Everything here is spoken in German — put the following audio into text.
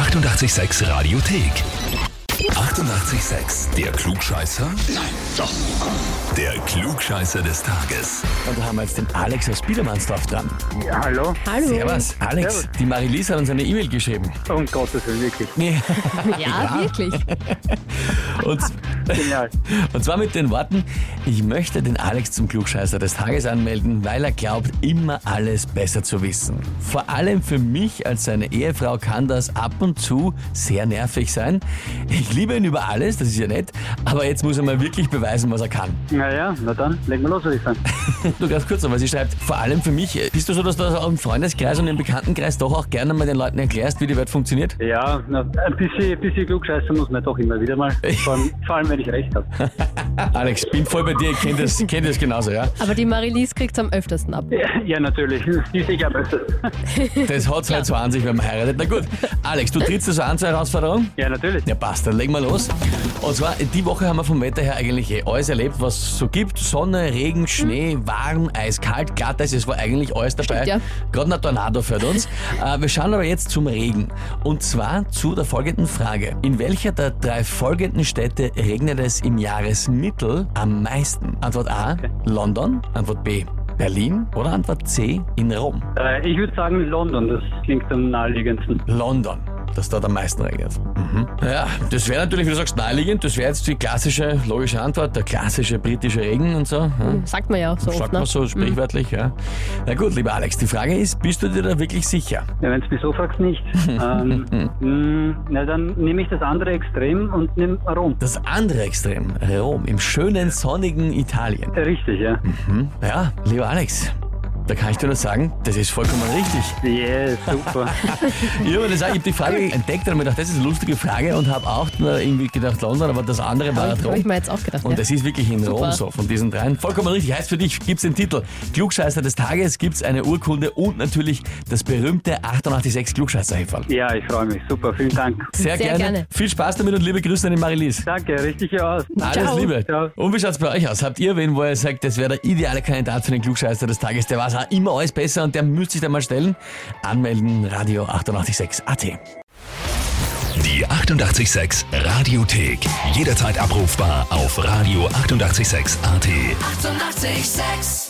886 Radiothek. 88,6. Der Klugscheißer? Nein, doch. Der Klugscheißer des Tages. Und da haben wir jetzt den Alex aus Biedermannsdorf dran. Ja, hallo. Hallo. Servus. Alex, Servus. die Marilise hat uns eine E-Mail geschrieben. Um Gottes Willen, wirklich. Ja, wirklich. Und, Genial. und zwar mit den Worten, ich möchte den Alex zum Klugscheißer des Tages anmelden, weil er glaubt, immer alles besser zu wissen. Vor allem für mich als seine Ehefrau kann das ab und zu sehr nervig sein. Ich liebe ihn über alles, das ist ja nett, aber jetzt muss er mal wirklich beweisen, was er kann. Naja, na dann, legen wir los, würde ich sagen. Du ganz kurz, aber sie schreibt, vor allem für mich, bist du so, dass du das auch im Freundeskreis und im Bekanntenkreis doch auch gerne mal den Leuten erklärst, wie die Welt funktioniert? Ja, na, ein bisschen, ein bisschen klugscheißen muss man doch immer wieder mal. Vor allem, vor allem wenn ich recht habe. Alex, bin voll bei dir, ich kenne das, kenn das genauso, ja? Aber die Marilise kriegt am öftesten ab. Ja, ja, natürlich. Die sicher am öftesten. Das hat halt so an sich, wenn man heiratet. Na gut, Alex, du trittst also an zur Herausforderung? Ja, natürlich. Ja, passt, dann legen wir los. Und zwar, die Woche haben wir vom Wetter her eigentlich eh alles erlebt, was es so gibt. Sonne, Regen, Schnee, warm, eiskalt, Glatteis, es war eigentlich alles dabei. Stimmt, ja. Gerade ein Tornado fährt uns. äh, wir schauen aber jetzt zum Regen. Und zwar zu der folgenden Frage. In welcher der drei folgenden Städte regnet es im Jahresmittel am meisten? Antwort A, London. Antwort B, Berlin. Oder Antwort C, in Rom. Äh, ich würde sagen London, das klingt am naheliegendsten. London, dass dort am meisten regnet. Mhm. Ja, das wäre natürlich, wie du sagst, naheliegend. Das wäre jetzt die klassische, logische Antwort, der klassische britische Regen und so. Ja. Sagt man ja auch so Sagt oft. man Ne? so sprichwörtlich, ja. Na gut, lieber Alex, die Frage ist, bist du dir da wirklich sicher? Ja, wenn du mich so fragst, nicht. ähm, mh, na, dann nehme ich das andere Extrem und nehme Rom. Das andere Extrem, Rom, im schönen, sonnigen Italien. Richtig, ja. Hm? Ja, lieber Alex, da kann ich dir nur sagen, das ist vollkommen richtig. Yes, super. Ich habe das auch, ich hab die Frage entdeckt und habe mir gedacht, das ist eine lustige Frage und habe auch nur irgendwie gedacht London, aber das andere war Habe Rom. ich mir jetzt auch gedacht. Und ja. das ist wirklich in Rom Super. so, von diesen dreien. Vollkommen richtig. Heißt für dich, gibt's den Titel Klugscheißer des Tages, gibt's eine Urkunde und natürlich das berühmte 886 klugscheißer -Häferl. ja, ich freue mich. Super, vielen Dank. Sehr, Sehr gerne. gerne. Viel Spaß damit und liebe Grüße an die Marilise. Danke, richtig aus. Alles Ciao. Liebe. Ciao. Und wie schaut's bei euch aus? Habt ihr wen, wo ihr sagt, das wäre der ideale Kandidat für den Klugscheißer des Tages? Der weiß auch immer alles besser und der müsste sich da mal stellen. Anmelden, Radio 886 AT. Die 88,6 Radiothek. Jederzeit abrufbar auf radio886.at. 88,6. Eighty-eight, sex.